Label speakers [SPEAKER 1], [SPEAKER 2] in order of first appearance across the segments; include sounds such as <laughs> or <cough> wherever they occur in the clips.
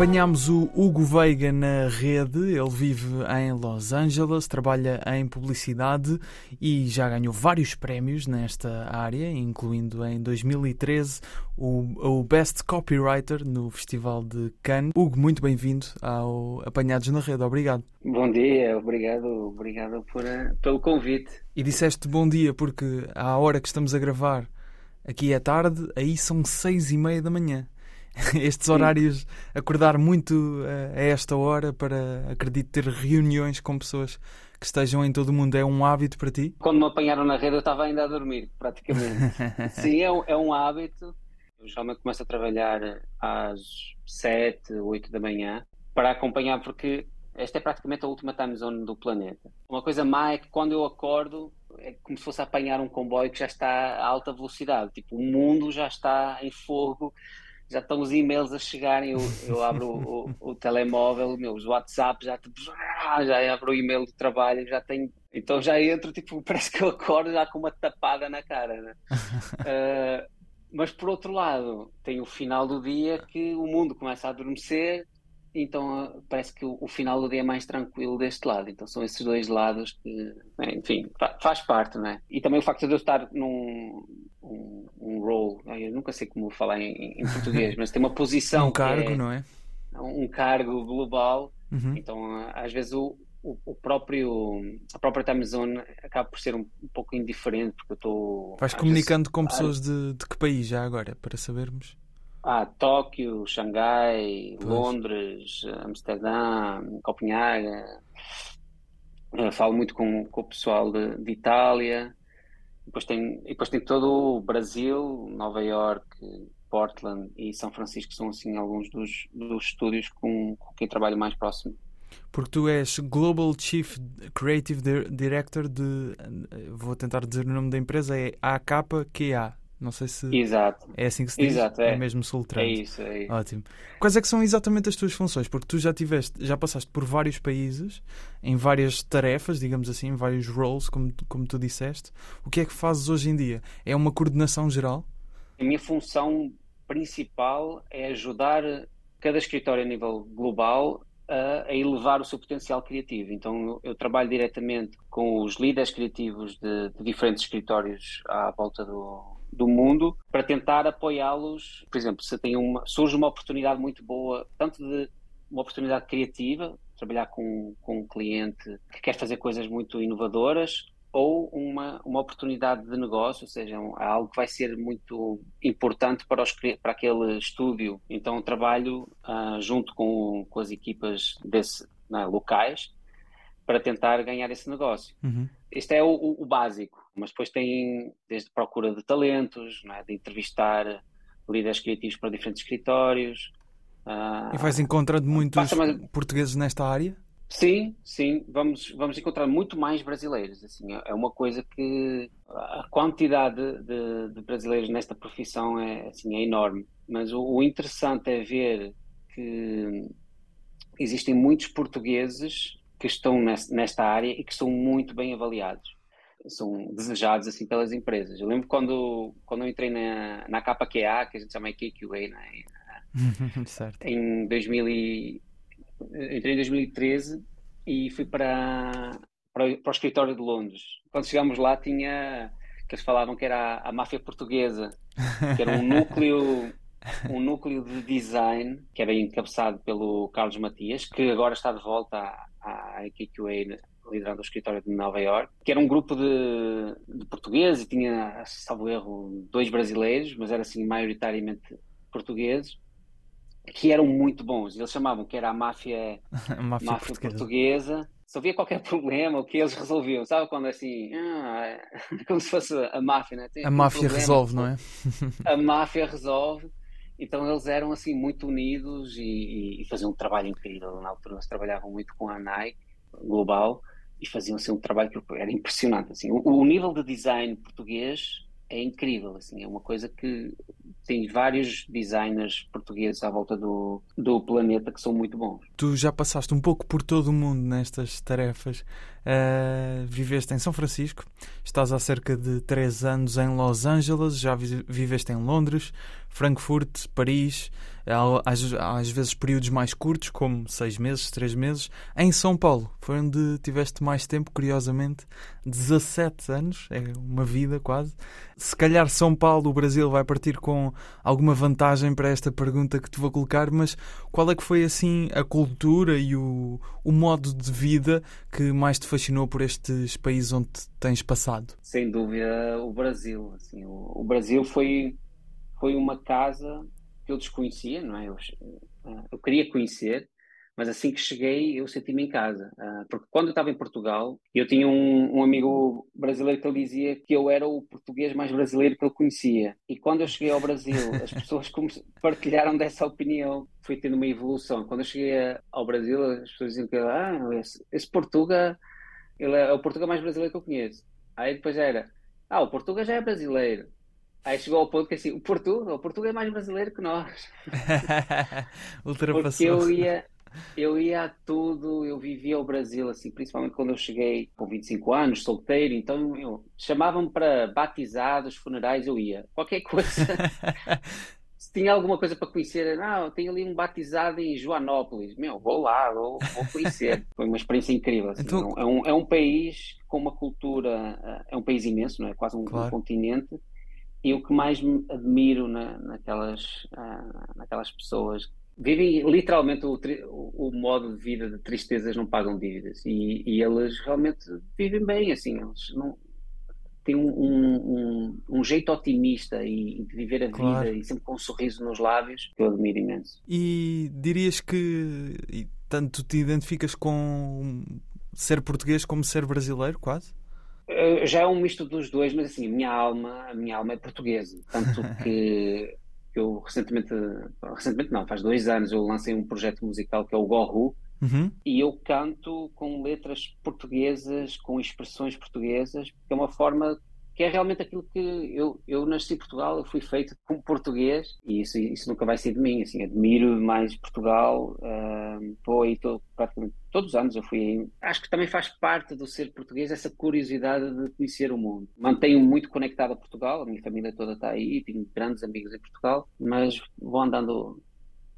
[SPEAKER 1] Apanhámos o Hugo Veiga na rede, ele vive em Los Angeles, trabalha em publicidade e já ganhou vários prémios nesta área, incluindo em 2013 o, o Best Copywriter no Festival de Cannes. Hugo, muito bem-vindo ao Apanhados na Rede, obrigado.
[SPEAKER 2] Bom dia, obrigado, obrigado por, eh, pelo convite.
[SPEAKER 1] E disseste bom dia porque à hora que estamos a gravar aqui é tarde, aí são seis e meia da manhã. <laughs> Estes horários, acordar muito eh, a esta hora para, acredito, ter reuniões com pessoas que estejam em todo o mundo, é um hábito para ti?
[SPEAKER 2] Quando me apanharam na rede eu estava ainda a dormir, praticamente. <laughs> Sim, é um, é um hábito. Eu geralmente começo a trabalhar às sete, oito da manhã para acompanhar, porque esta é praticamente a última time zone do planeta. Uma coisa má é que quando eu acordo é como se fosse apanhar um comboio que já está a alta velocidade. Tipo, o mundo já está em fogo, já estão os e-mails a chegarem. Eu, eu abro o, o, o telemóvel, meu, os WhatsApp já, tipo, já abro o e-mail do trabalho, já tenho. Então já entro, tipo, <laughs> parece que eu acordo já com uma tapada na cara. Né? Uh, <laughs> mas por outro lado, tem o final do dia que o mundo começa a adormecer então uh, parece que o, o, final do dia é mais tranquilo deste lado. Então são esses dois lados que, né, enfim, faz parte, não é? E também o facto de eu estar num um, role, eu nunca sei como falar em, em português, mas tem uma posição. <laughs>
[SPEAKER 1] um cargo,
[SPEAKER 2] é,
[SPEAKER 1] não é?
[SPEAKER 2] Um cargo global.
[SPEAKER 1] Uhum.
[SPEAKER 2] Então às vezes o, o, o, próprio a própria time zone acaba por ser um, um pouco indiferente porque eu estou.
[SPEAKER 1] Vais comunicando vezes, com pessoas de, de que país já agora, para sabermos?
[SPEAKER 2] Ah, Tóquio, Xangai, pois. Londres, Amsterdã, Copenhague. Eu falo muito com, com o pessoal de, de Itália. Depois tem, depois tem todo o Brasil, Nova York, Portland e São Francisco, são assim alguns dos, dos estúdios com, com quem trabalho mais próximo.
[SPEAKER 1] Porque tu és Global Chief Creative Director de. Vou tentar dizer o nome da empresa, é AKQA. Não sei se
[SPEAKER 2] Exato.
[SPEAKER 1] é assim que se diz.
[SPEAKER 2] Exato, é.
[SPEAKER 1] é mesmo soletrando.
[SPEAKER 2] É isso, é isso.
[SPEAKER 1] Ótimo. Quais é que são exatamente as tuas funções? Porque tu já tiveste, já passaste por vários países, em várias tarefas, digamos assim, em vários roles, como, como tu disseste. O que é que fazes hoje em dia? É uma coordenação geral?
[SPEAKER 2] A minha função principal é ajudar cada escritório a nível global a, a elevar o seu potencial criativo. Então eu, eu trabalho diretamente com os líderes criativos de, de diferentes escritórios à volta do, do mundo para tentar apoiá-los. Por exemplo, se tem uma, surge uma oportunidade muito boa, tanto de uma oportunidade criativa, trabalhar com, com um cliente que quer fazer coisas muito inovadoras, ou uma, uma oportunidade de negócio, ou seja, um, algo que vai ser muito importante para, os, para aquele estúdio. Então, trabalho uh, junto com, com as equipas desse, né, locais para tentar ganhar esse negócio.
[SPEAKER 1] Uhum.
[SPEAKER 2] Este é o, o, o, básico, mas depois tem desde procura de talentos, é? de entrevistar líderes criativos para diferentes escritórios.
[SPEAKER 1] Uh, e vais encontrando muitos mais... portugueses nesta área?
[SPEAKER 2] Sim, sim, vamos, vamos encontrar muito mais brasileiros. Assim, é uma coisa que a quantidade de, de brasileiros nesta profissão é, assim, é enorme. Mas o, o interessante é ver que existem muitos portugueses que estão nesta área e que são muito bem avaliados. São desejados assim pelas empresas. Eu lembro quando, quando eu entrei na, na KQA, que a gente chama KQA, né? <laughs>
[SPEAKER 1] certo.
[SPEAKER 2] em 2000 e, entrei em 2013 e fui para, para, para, o escritório de Londres. Quando chegámos lá tinha que eles falavam que era a, a máfia portuguesa, que era um núcleo um núcleo de design que era encabeçado pelo Carlos Matias, que agora está de volta à, à liderando o escritório de Nova York, que era um grupo de, de portugueses e tinha, salvo erro, dois brasileiros, mas era assim maioritariamente portugueses, que eram muito bons. Eles chamavam que era a máfia,
[SPEAKER 1] a <laughs> máfia,
[SPEAKER 2] máfia
[SPEAKER 1] portuguesa.
[SPEAKER 2] portuguesa. Se havia qualquer problema, o que eles resolviam, sabe quando é assim, ah, <laughs> como se fosse a máfia, né?
[SPEAKER 1] Tem a máfia problema, resolve, não é? <laughs>
[SPEAKER 2] a máfia resolve. Então eles eram assim muito unidos e, e, faziam um trabalho incrível. Na altura eles trabalhavam muito com a Nike global e faziam assim um trabalho que era impressionante. Assim, o, o nível de design português é incrível, assim, é uma coisa que tens vários designers portugueses à volta do, do planeta que são muito bons.
[SPEAKER 1] Tu já passaste um pouco por todo o mundo nestas tarefas. Uh, viveste em São Francisco, estás há cerca de 3 anos em Los Angeles, já viveste em Londres, Frankfurt, Paris, às, às vezes períodos mais curtos, como 6 meses, 3 meses. Em São Paulo, foi onde tiveste mais tempo, curiosamente, 17 anos, é uma vida quase. Se calhar São Paulo, o Brasil, vai partir com alguma vantagem para esta pergunta que te vou colocar, mas qual é que foi assim a cultura e o, o modo de vida que mais te fascinou por estes países onde tens passado?
[SPEAKER 2] Sem dúvida, o Brasil. Assim, o, o Brasil foi, foi uma casa que eu desconhecia, não é? Eu, eu queria conhecer, mas assim que cheguei eu senti-me em casa. Uh, porque quando eu estava em Portugal, eu tinha um, um, amigo brasileiro que ele dizia que eu era o português mais brasileiro que ele conhecia. E quando eu cheguei ao Brasil, as pessoas <laughs> partilharam dessa opinião. Fui tendo uma evolução. Quando eu cheguei ao Brasil, as pessoas diziam que ah, esse, esse Portuga ele é o Portuga mais brasileiro que eu conheço. Aí depois era, ah, o Portuga já é brasileiro. Aí chegou ao ponto que assim, o Portugal, o Portugal é mais brasileiro que nós. <laughs>
[SPEAKER 1] Ultrapassou.
[SPEAKER 2] Porque eu ia, eu ia a tudo, eu vivia o Brasil, assim, principalmente quando eu cheguei com 25 anos, solteiro, então eu chamavam-me para batizados, funerais, eu ia. Qualquer coisa. <laughs> Se tinha alguma coisa para conhecer, não, tem ali um batizado em Joanópolis, meu, vou lá, vou, vou conhecer. <laughs> Foi uma experiência incrível. Assim. Então... É, um, é um país com uma cultura, eh, é um país imenso, não é? Quase um, claro. um continente e o que mais me admiro na, naquelas, uh, naquelas pessoas vivem literalmente o, o, modo de vida de tristezas não pagam dívidas. E, e eles realmente vivem bem assim eles não têm um, um, um jeito otimista e, de viver a claro. vida e sempre com um sorriso nos lábios que eu admiro imenso.
[SPEAKER 1] E dirias que tanto te identificas com ser português como ser brasileiro quase?
[SPEAKER 2] Eh, já é um misto dos dois, mas assim, a minha alma, a minha alma é portuguesa, tanto <laughs> que eu recentemente, recentemente não, faz dois anos eu lancei um projeto musical que é o Gohu, uhum. e eu canto com letras portuguesas, com expressões portuguesas, porque é uma forma que é realmente aquilo que eu, eu nasci em Portugal, eu fui feito como português e isso, isso nunca vai ser de mim, assim, admiro mais Portugal, uh, vou aí todo, praticamente todos os anos eu fui. Acho que também faz parte do ser português essa curiosidade de conhecer o mundo. Mantenho muito conectado a Portugal, a minha família toda está aí, tenho grandes amigos em Portugal, mas vou andando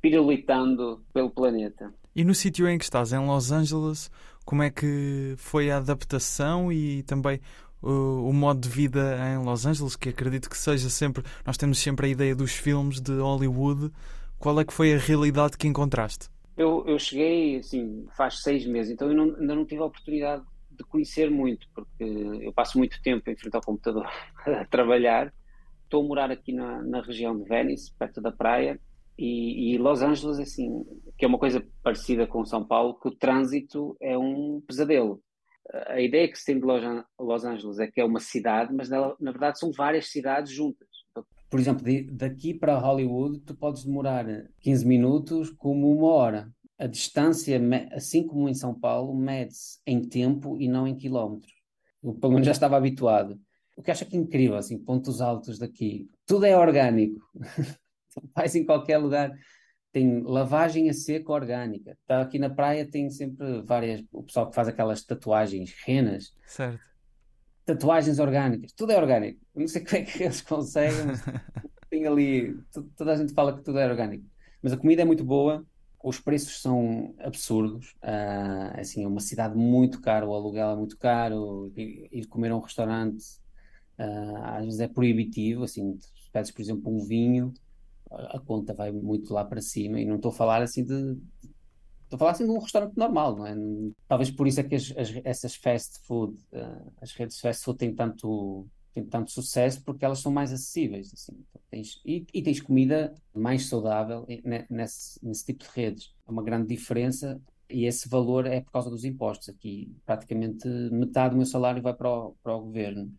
[SPEAKER 2] pirulitando pelo planeta.
[SPEAKER 1] E no sítio em que estás, em Los Angeles, como é que foi a adaptação e também o, o, modo de vida em Los Angeles, que acredito que seja sempre. Nós temos sempre a ideia dos filmes de Hollywood. Qual é que foi a realidade que encontraste?
[SPEAKER 2] Eu, eu cheguei, assim, faz seis meses, então eu não, ainda não tive a oportunidade de conhecer muito, porque eu passo muito tempo em frente ao computador <laughs> a trabalhar. Estou a morar aqui na, na região de Venice, perto da praia, e, e, Los Angeles, assim, que é uma coisa parecida com São Paulo, que o trânsito é um pesadelo a ideia que se tem de Los Angeles é que é uma cidade, mas na, na verdade são várias cidades juntas.
[SPEAKER 3] Por exemplo, de, daqui para Hollywood, tu podes demorar 15 minutos como uma hora. A distância, assim como em São Paulo, mede-se em tempo e não em quilómetros. Eu, pelo menos, já estava habituado. O que acho que é incrível, assim, pontos altos daqui. Tudo é orgânico. <laughs> Vais em qualquer lugar tem lavagem a seco orgânica. Está aqui na praia tem sempre várias. O pessoal que faz aquelas tatuagens, renas.
[SPEAKER 1] Certo.
[SPEAKER 3] Tatuagens orgânicas. Tudo é orgânico. Eu não sei <laughs> como é que eles conseguem, mas tem ali. Toda a gente fala que tudo é orgânico. Mas a comida é muito boa. Os preços são absurdos. Uh, assim, é uma cidade muito cara. O aluguel é muito caro. Ir comer a um restaurante uh, às vezes é proibitivo. Assim, pedes, por exemplo, um vinho a conta vai muito lá para cima e não estou a falar assim de. Estou a falar assim de um restaurante normal, não é? Talvez por isso é que as, as, essas fast food, uh, as redes fast food têm tanto, têm tanto sucesso porque elas são mais acessíveis. Assim. Então, tens, e, e, tens comida mais saudável nesse, nesse tipo de redes. É uma grande diferença e esse valor é por causa dos impostos. Aqui praticamente metade do meu salário vai para o, para o governo.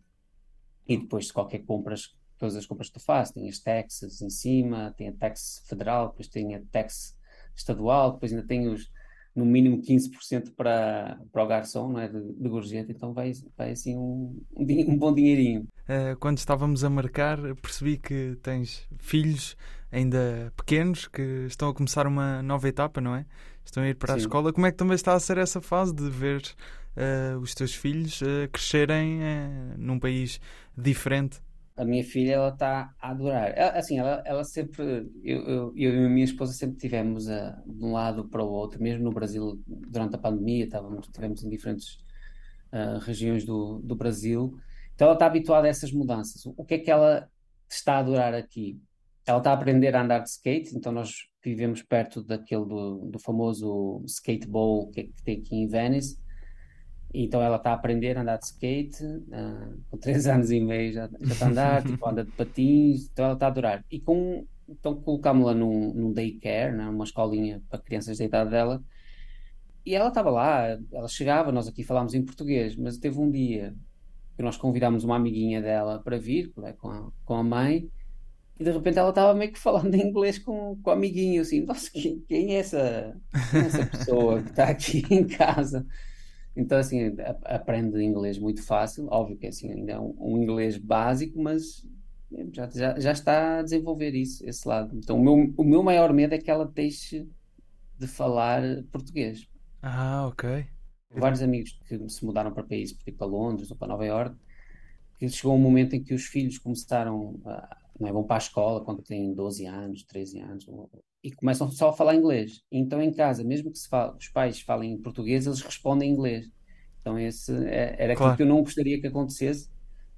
[SPEAKER 3] E depois de qualquer compras todas as compras que tu fazes, tem as taxas em cima, tem a tax federal, depois tem a tax estadual, depois ainda tem os,
[SPEAKER 2] no mínimo 15% para, para o garçom, não é? De, de gorjeta, então vai, vai assim um, um, bom dinheirinho.
[SPEAKER 1] Eh, quando estávamos a marcar, percebi que tens filhos ainda pequenos que estão a começar uma nova etapa, não é? Estão a ir para a
[SPEAKER 2] Sim.
[SPEAKER 1] escola. Como é que também está a ser essa fase de ver eh, os teus filhos eh, crescerem eh, num país diferente?
[SPEAKER 2] A minha filha, ela está a adorar. Ela- assim, ela, ela sempre, eu, eu, eu e a minha esposa sempre tivemos a, de um lado para o outro, mesmo no Brasil, durante a pandemia, estávamos, estivemos em diferentes ah, regiões do, do Brasil. Então ela está habituada a essas mudanças. O que é que ela está a adorar aqui? Ela está a aprender a andar de skate, então nós vivemos perto daquele do, do famoso skate bowl que, que tem aqui em Venice. Então ela está a aprender a andar de skate, ah, com 3 <laughs> anos e meio já, já está a andar, tipo, anda de patins, então ela está a adorar. E com, então colocámos-la num, num daycare, né, uma escolinha para crianças da idade dela, e ela estava lá, ela chegava, nós aqui falámos em português, mas teve um dia que nós convidámos uma amiguinha dela para vir, né, com a, com a mãe, e de repente ela estava meio que falando <laughs> em inglês com, com o amiguinho, assim, nossa, quem, quem é essa, quem é essa pessoa que está aqui <laughs> em casa? Então, assim, aprende inglês muito fácil, óbvio que assim, ainda é um, um inglês básico, mas já, já, já está a desenvolver isso, esse lado. Então, o meu, o meu maior medo é que ela deixe de falar português.
[SPEAKER 1] Ah, ok.
[SPEAKER 2] Vários amigos que se mudaram para países, para Londres ou para Nova Iorque, que chegou um momento em que os filhos começaram a, não é, vão para a escola quando têm 12 anos, 13 anos, e começam só a falar inglês. Então, em casa, mesmo que se fale- os pais falem em português, eles respondem em inglês. Então, esse é- era aquilo
[SPEAKER 1] Claro.
[SPEAKER 2] que eu não gostaria que acontecesse,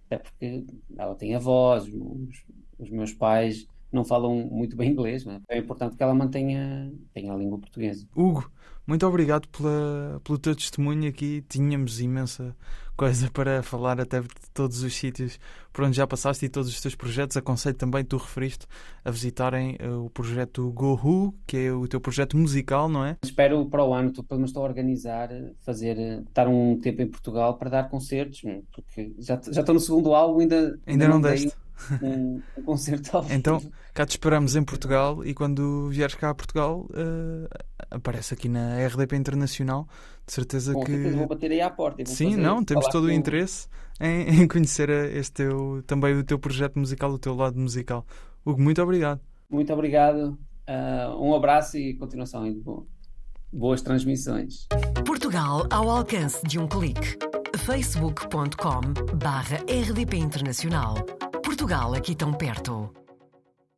[SPEAKER 2] até porque ela tem avós, os, os meus pais não falam muito bem inglês, não é? É importante que ela mantenha, tenha a língua portuguesa.
[SPEAKER 1] Hugo, muito obrigado pela, pelo teu testemunho aqui. Tínhamos imensa coisa para falar, até de todos os sítios por onde já passaste e todos os teus projetos. Aconselho também, tu referiste, a visitarem eh, o projeto GoWho, que é o teu projeto musical, não é?
[SPEAKER 2] Espero para o ano, pelo menos estou a organizar, eh, fazer, eh, estar um tempo em Portugal para dar concertos, hum, porque já, já estou no segundo álbum, ainda,
[SPEAKER 1] Ainda não
[SPEAKER 2] dei
[SPEAKER 1] deste.
[SPEAKER 2] um, um <laughs> concerto ao
[SPEAKER 1] Então, cá te esperamos em Portugal e quando vieres cá a Portugal, eh, aparece aqui na RDP Internacional. De certeza
[SPEAKER 2] Com
[SPEAKER 1] que.
[SPEAKER 2] certeza vou bater aí à porta
[SPEAKER 1] Sim, não, temos todo o interesse em, <laughs> em conhecer este teu, também o teu projeto musical, o teu lado musical. Hugo, muito obrigado.
[SPEAKER 2] Muito obrigado, ah, um abraço e continuação bo- boas transmissões.
[SPEAKER 4] Portugal ao alcance de um clique. facebook.com barra rdp internacional. Portugal aqui tão perto.